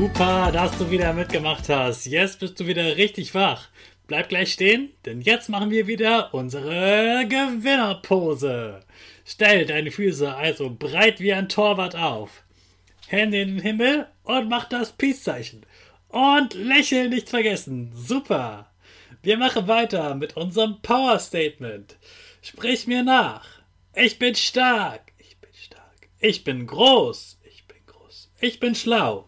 Super, dass du wieder mitgemacht hast. Jetzt bist du wieder richtig wach. Bleib gleich stehen, denn jetzt machen wir wieder unsere Gewinnerpose. Stell deine Füße also breit wie ein Torwart auf. Hände in den Himmel und mach das Peace-Zeichen. Und lächeln nicht vergessen. Super. Wir machen weiter mit unserem Power Statement. Sprich mir nach. Ich bin stark. Ich bin stark. Ich bin groß. Ich bin groß. Ich bin schlau.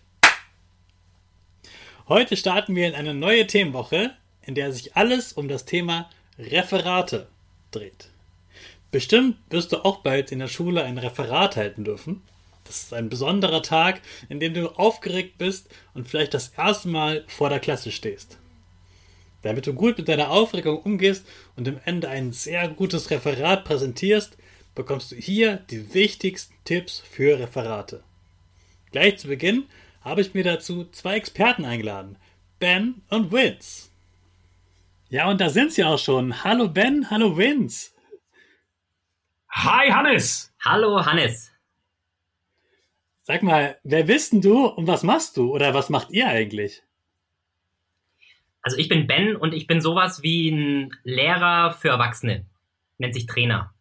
Heute starten wir in eine neue Themenwoche, in der sich alles um das Thema Referate dreht. Bestimmt wirst du auch bald in der Schule ein Referat halten dürfen. Das ist ein besonderer Tag, in dem du aufgeregt bist und vielleicht das erste Mal vor der Klasse stehst. Damit du gut mit deiner Aufregung umgehst und am Ende ein sehr gutes Referat präsentierst, bekommst du hier die wichtigsten Tipps für Referate. Gleich zu Beginn habe ich mir dazu zwei Experten eingeladen. Ben und Vince. Ja, und da sind sie auch schon. Hallo Ben, hallo Vince. Hi Hannes. Hallo Hannes. Sag mal, wer bist denn du und was machst du oder was macht ihr eigentlich? Also ich bin Ben und ich bin sowas wie ein Lehrer für Erwachsene. Nennt sich Trainer.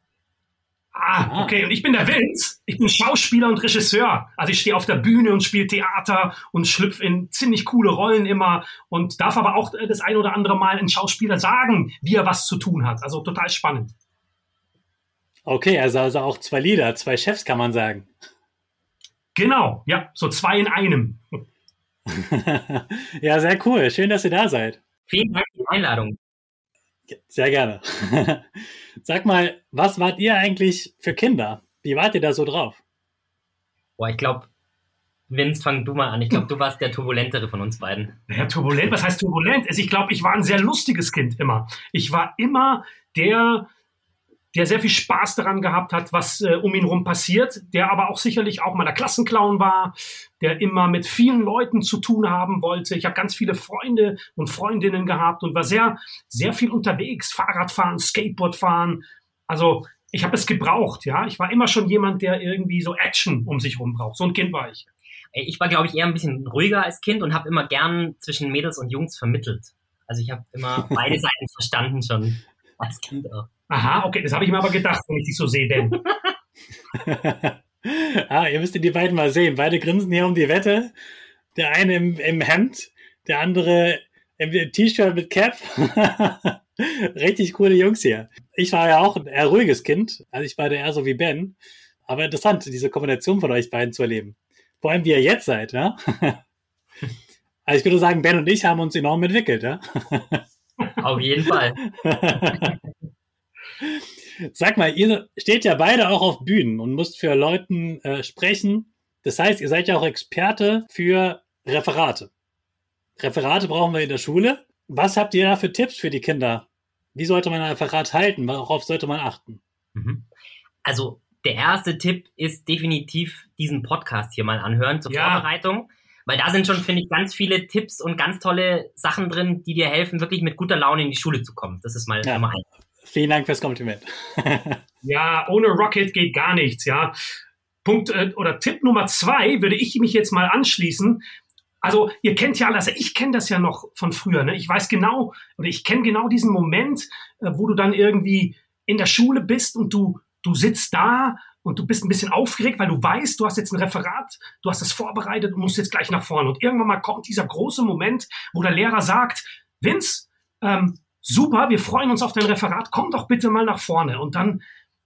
Ah, okay. Und ich bin der Vince. Ich bin Schauspieler und Regisseur. Also ich stehe auf der Bühne und spiele Theater und schlüpfe in ziemlich coole Rollen immer und darf aber auch das ein oder andere Mal ein Schauspieler sagen, wie er was zu tun hat. Also total spannend. Okay, also, also auch zwei Lieder, zwei Chefs kann man sagen. Genau, ja, so zwei in einem. ja, sehr cool. Schön, dass ihr da seid. Vielen Dank für die Einladung. Sehr gerne. Sag mal, was wart ihr eigentlich für Kinder? Wie wart ihr da so drauf? Boah, ich glaube, Vince, fang du mal an. Ich glaube, du warst der turbulentere von uns beiden. Ja, turbulent, was heißt turbulent? Also ich glaube, ich war ein sehr lustiges Kind immer. Ich war immer der, der sehr viel Spaß daran gehabt hat, was äh, um ihn herum passiert, der aber auch sicherlich auch mal der Klassenclown war, der immer mit vielen Leuten zu tun haben wollte. Ich habe ganz viele Freunde und Freundinnen gehabt und war sehr, sehr viel unterwegs, Fahrradfahren, Skateboardfahren. Also ich habe es gebraucht, ja. Ich war immer schon jemand, der irgendwie so Action um sich herum braucht. So ein Kind war ich. Ich war, glaube ich, eher ein bisschen ruhiger als Kind und habe immer gern zwischen Mädels und Jungs vermittelt. Also ich habe immer beide Seiten verstanden schon als Kind auch. Aha, okay, das habe ich mir aber gedacht, wenn ich dich so sehe, denn. ah, ihr müsst die beiden mal sehen. Beide grinsen hier um die Wette. Der eine im, im Hemd, der andere im T-Shirt mit Cap. Richtig coole Jungs hier. Ich war ja auch ein eher ruhiges Kind. Also ich war eher so wie Ben. Aber interessant, diese Kombination von euch beiden zu erleben. Vor allem, wie ihr jetzt seid, ja? Also ich würde sagen, Ben und ich haben uns enorm entwickelt, ja? Auf jeden Fall. Sag mal, ihr steht ja beide auch auf Bühnen und müsst für Leuten äh, sprechen. Das heißt, ihr seid ja auch Experte für Referate. Referate brauchen wir in der Schule. Was habt ihr da für Tipps für die Kinder? Wie sollte man ein Referat halten? Worauf sollte man achten? Mhm. Also der erste Tipp ist definitiv diesen Podcast hier mal anhören zur ja. Vorbereitung. Weil da sind schon, finde ich, ganz viele Tipps und ganz tolle Sachen drin, die dir helfen, wirklich mit guter Laune in die Schule zu kommen. Das ist mal ja. Nummer eins. Vielen Dank fürs Kompliment. ja, ohne Rocket geht gar nichts, ja. Punkt äh, oder Tipp Nummer zwei würde ich mich jetzt mal anschließen. Also ihr kennt ja alles, ich kenne das ja noch von früher. Ne? Ich weiß genau oder ich kenne genau diesen Moment, äh, wo du dann irgendwie in der Schule bist und du du sitzt da und du bist ein bisschen aufgeregt, weil du weißt, du hast jetzt ein Referat, du hast das vorbereitet und musst jetzt gleich nach vorne. Und irgendwann mal kommt dieser große Moment, wo der Lehrer sagt, Vince, ähm, super, wir freuen uns auf dein Referat, komm doch bitte mal nach vorne. Und dann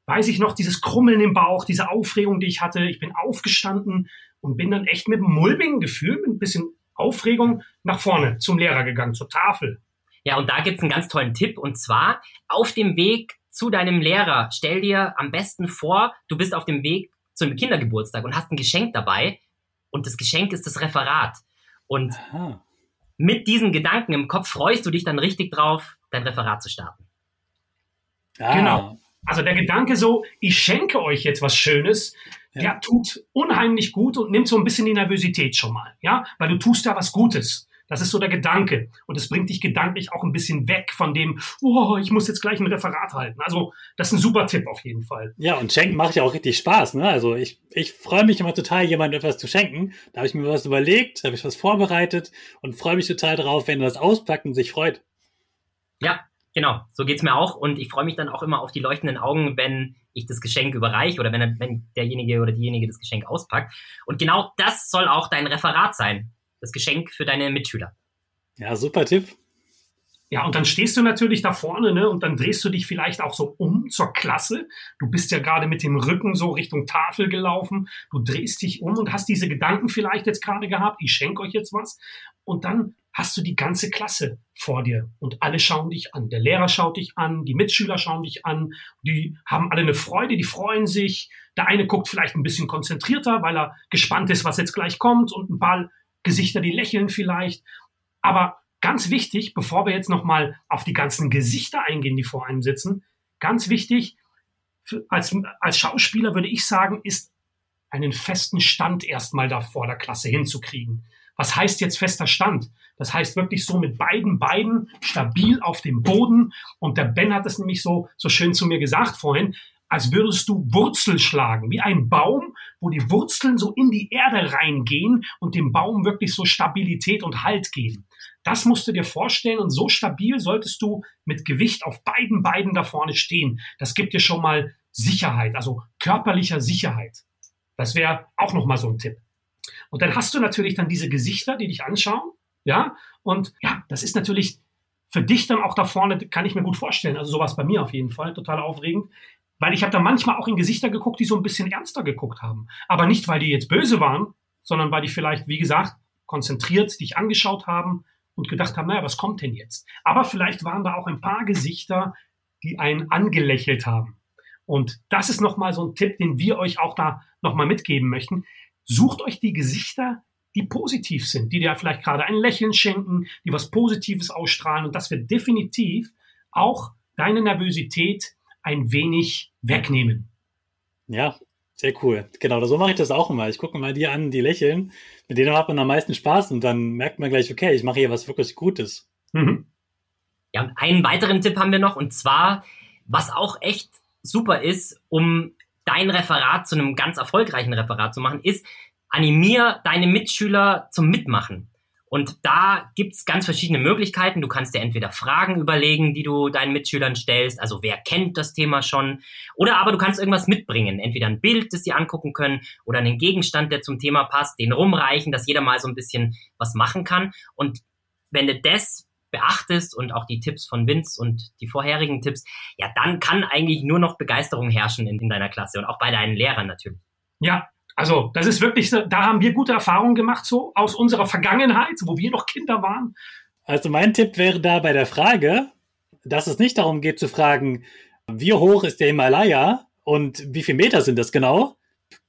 weiß ich noch, dieses Krummeln im Bauch, diese Aufregung, die ich hatte. Ich bin aufgestanden und bin dann echt mit einem mulmigen Gefühl, mit ein bisschen Aufregung nach vorne zum Lehrer gegangen, zur Tafel. Ja, und da gibt's einen ganz tollen Tipp. Und zwar auf dem Weg zu deinem Lehrer, stell dir am besten vor, du bist auf dem Weg zum Kindergeburtstag und hast ein Geschenk dabei. Und das Geschenk ist das Referat. Und Aha. mit diesen Gedanken im Kopf freust du dich dann richtig drauf, dein Referat zu starten. Ah. Genau. Also der Gedanke so, ich schenke euch jetzt was Schönes, ja. der tut unheimlich gut und nimmt so ein bisschen die Nervosität schon mal, ja, weil du tust da was Gutes. Das ist so der Gedanke. Und es bringt dich gedanklich auch ein bisschen weg von dem, oh, ich muss jetzt gleich ein Referat halten. Also, das ist ein super Tipp auf jeden Fall. Ja, und schenken macht ja auch richtig Spaß. Ne? Also, ich, ich freue mich immer total, jemandem etwas zu schenken. Da habe ich mir was überlegt, da habe ich was vorbereitet und freue mich total drauf, wenn er das auspackt und sich freut. Ja, Genau, so geht's mir auch. Und ich freue mich dann auch immer auf die leuchtenden Augen, wenn ich das Geschenk überreiche oder wenn, wenn derjenige oder diejenige das Geschenk auspackt. Und genau das soll auch dein Referat sein. Das Geschenk für deine Mitschüler. Ja, super Tipp. Ja, und dann stehst du natürlich da vorne, ne, und dann drehst du dich vielleicht auch so um zur Klasse. Du bist ja gerade mit dem Rücken so Richtung Tafel gelaufen. Du drehst dich um und hast diese Gedanken vielleicht jetzt gerade gehabt. Ich schenke euch jetzt was. Und dann hast du die ganze Klasse vor dir und alle schauen dich an. Der Lehrer schaut dich an, die Mitschüler schauen dich an, die haben alle eine Freude, die freuen sich. Der eine guckt vielleicht ein bisschen konzentrierter, weil er gespannt ist, was jetzt gleich kommt und ein paar Gesichter, die lächeln vielleicht. Aber ganz wichtig, bevor wir jetzt nochmal auf die ganzen Gesichter eingehen, die vor einem sitzen, ganz wichtig, als, als Schauspieler würde ich sagen, ist einen festen Stand erstmal da vor der Klasse hinzukriegen. Was heißt jetzt fester Stand? Das heißt wirklich so mit beiden Beinen stabil auf dem Boden. Und der Ben hat es nämlich so, so schön zu mir gesagt vorhin, als würdest du Wurzel schlagen, wie ein Baum, wo die Wurzeln so in die Erde reingehen und dem Baum wirklich so Stabilität und Halt geben. Das musst du dir vorstellen und so stabil solltest du mit Gewicht auf beiden Beinen da vorne stehen. Das gibt dir schon mal Sicherheit, also körperlicher Sicherheit. Das wäre auch nochmal so ein Tipp. Und dann hast du natürlich dann diese Gesichter, die dich anschauen, ja, und ja, das ist natürlich für dich dann auch da vorne, kann ich mir gut vorstellen. Also sowas bei mir auf jeden Fall, total aufregend. Weil ich habe da manchmal auch in Gesichter geguckt, die so ein bisschen ernster geguckt haben. Aber nicht, weil die jetzt böse waren, sondern weil die vielleicht, wie gesagt, konzentriert dich angeschaut haben und gedacht haben, naja, was kommt denn jetzt? Aber vielleicht waren da auch ein paar Gesichter, die einen angelächelt haben. Und das ist nochmal so ein Tipp, den wir euch auch da nochmal mitgeben möchten. Sucht euch die Gesichter, die positiv sind, die dir vielleicht gerade ein Lächeln schenken, die was Positives ausstrahlen. Und das wird definitiv auch deine Nervosität ein wenig wegnehmen. Ja, sehr cool. Genau, so mache ich das auch immer. Ich gucke mal die an, die lächeln. Mit denen hat man am meisten Spaß und dann merkt man gleich, okay, ich mache hier was wirklich Gutes. Mhm. Ja, und einen weiteren Tipp haben wir noch und zwar, was auch echt super ist, um dein Referat zu einem ganz erfolgreichen Referat zu machen, ist, animier deine Mitschüler zum Mitmachen. Und da gibt's ganz verschiedene Möglichkeiten. Du kannst dir entweder Fragen überlegen, die du deinen Mitschülern stellst, also wer kennt das Thema schon, oder aber du kannst irgendwas mitbringen, entweder ein Bild, das sie angucken können, oder einen Gegenstand, der zum Thema passt, den rumreichen, dass jeder mal so ein bisschen was machen kann. Und wenn du das beachtest und auch die Tipps von Vince und die vorherigen Tipps, ja, dann kann eigentlich nur noch Begeisterung herrschen in, in deiner Klasse und auch bei deinen Lehrern natürlich. Ja, also das ist wirklich, da haben wir gute Erfahrungen gemacht, so aus unserer Vergangenheit, wo wir noch Kinder waren. Also mein Tipp wäre da bei der Frage, dass es nicht darum geht zu fragen, wie hoch ist der Himalaya und wie viele Meter sind das genau,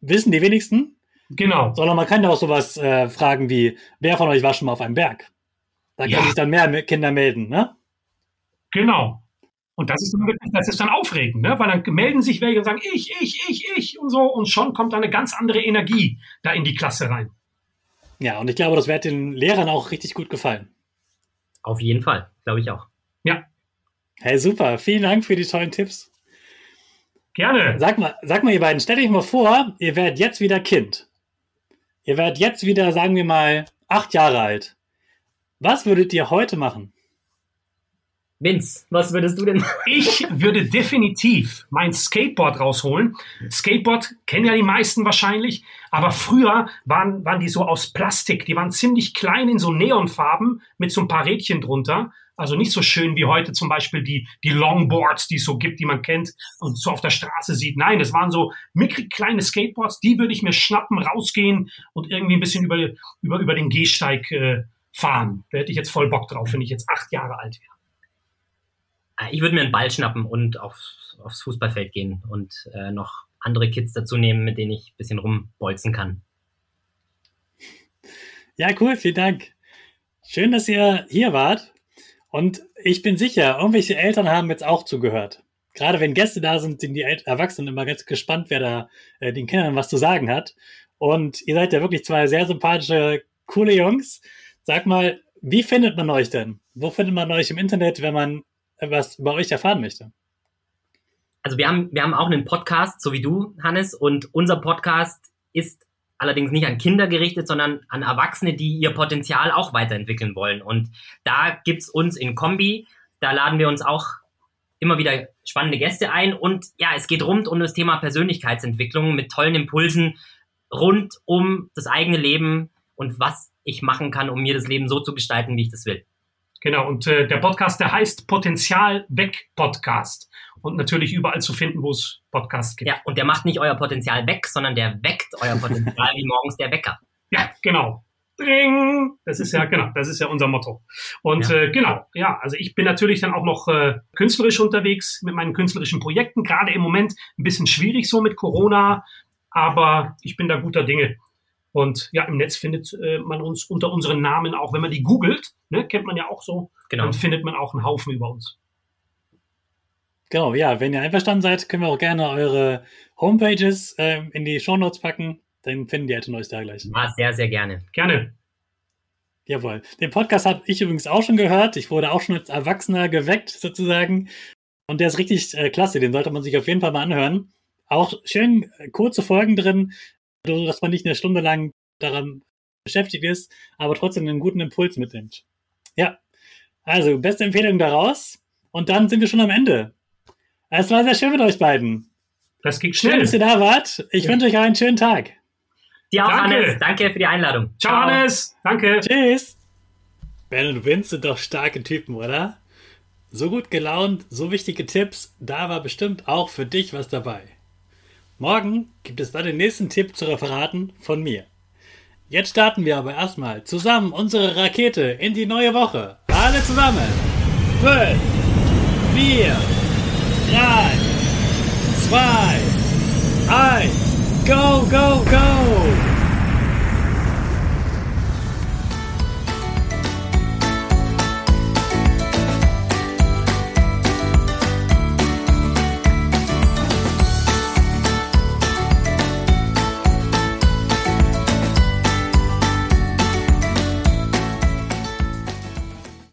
wissen die wenigsten. Genau. Sondern man kann ja auch sowas äh, fragen wie, wer von euch war schon mal auf einem Berg? Da Ja. können sich dann mehr Kinder melden, ne? Genau. Und das ist dann wirklich, das ist dann aufregend, ne? weil dann melden sich welche und sagen, ich, ich, ich, ich und so. Und schon kommt da eine ganz andere Energie da in die Klasse rein. Ja, und ich glaube, das wird den Lehrern auch richtig gut gefallen. Auf jeden Fall, glaube ich auch. Ja, Hey, super. Vielen Dank für die tollen Tipps. gerne. Sag mal, sag mal, ihr beiden, stellt euch mal vor, ihr werdet jetzt wieder Kind. Ihr werdet jetzt wieder, sagen wir mal, acht Jahre alt. Was würdet ihr heute machen? Vince, was würdest du denn machen? Ich würde definitiv mein Skateboard rausholen. Skateboard kennen ja die meisten wahrscheinlich, aber früher waren, waren die so aus Plastik. Die waren ziemlich klein in so Neonfarben mit so ein paar Rädchen drunter. Also nicht so schön wie heute zum Beispiel die, die Longboards, die es so gibt, die man kennt und so auf der Straße sieht. Nein, das waren so mickrig kleine Skateboards. Die würde ich mir schnappen, rausgehen und irgendwie ein bisschen über, über, über den Gehsteig äh, fahren. Da hätte ich jetzt voll Bock drauf, wenn ich jetzt acht Jahre alt wäre. Ich würde mir einen Ball schnappen und auf, aufs Fußballfeld gehen und äh, noch andere Kids dazu nehmen, mit denen ich ein bisschen rumbolzen kann. Ja, cool, vielen Dank. Schön, dass ihr hier wart. Und ich bin sicher, irgendwelche Eltern haben jetzt auch zugehört. Gerade wenn Gäste da sind, sind die Erwachsenen immer ganz gespannt, wer da äh, den Kindern was zu sagen hat. Und ihr seid ja wirklich zwei sehr sympathische, coole Jungs. Sag mal, wie findet man euch denn? Wo findet man euch im Internet, wenn man was über euch erfahren möchte? Also wir haben, wir haben auch einen Podcast, so wie du, Hannes, und unser Podcast ist allerdings nicht an Kinder gerichtet, sondern an Erwachsene, die ihr Potenzial auch weiterentwickeln wollen. Und da gibt's uns in Kombi, da laden wir uns auch immer wieder spannende Gäste ein. Und ja, es geht rund um das Thema Persönlichkeitsentwicklung mit tollen Impulsen rund um das eigene Leben und was ich machen kann, um mir das Leben so zu gestalten, wie ich das will. Genau, und äh, der Podcast, der heißt Potenzial weg Podcast. Und natürlich überall zu finden, wo es Podcasts gibt. Ja, und der macht nicht euer Potenzial weg, sondern der weckt euer Potenzial wie morgens der Wecker. Ja, genau. Dring! Das ist ja, genau, das ist ja unser Motto. Und Ja. Äh, genau, ja, also ich bin natürlich dann auch noch äh, künstlerisch unterwegs mit meinen künstlerischen Projekten. Gerade im Moment ein bisschen schwierig so mit Corona, aber ich bin da guter Dinge. Und ja, im Netz findet äh, man uns unter unseren Namen auch, wenn man die googelt, ne, kennt man ja auch so, Genau. dann findet man auch einen Haufen über uns. Genau, ja, wenn ihr einverstanden seid, können wir auch gerne eure Homepages ähm, in die Shownotes packen. Dann finden die Eltern euch da gleich. Ah, sehr, sehr gerne. Gerne. Jawohl. Den Podcast habe ich übrigens auch schon gehört. Ich wurde auch schon als Erwachsener geweckt, sozusagen. Und der ist richtig äh, klasse. Den sollte man sich auf jeden Fall mal anhören. Auch schön äh, kurze Folgen drin, dass man nicht eine Stunde lang daran beschäftigt ist, aber trotzdem einen guten Impuls mitnimmt. Ja. Also, beste Empfehlung daraus. Und dann sind wir schon am Ende. Es war sehr schön mit euch beiden. Das Schön, schnell. dass ihr da wart. Ich Ja. wünsche euch einen schönen Tag. Dir auch, Danke. Hannes. Danke für die Einladung. Ciao, Hannes. Danke. Tschüss. Ben und Vince sind doch starke Typen, oder? So gut gelaunt, so wichtige Tipps, da war bestimmt auch für dich was dabei. Morgen gibt es dann den nächsten Tipp zu Referaten von mir. Jetzt starten wir aber erstmal zusammen unsere Rakete in die neue Woche. Alle zusammen. 5, 4, 3, 2, 1, go, go, go!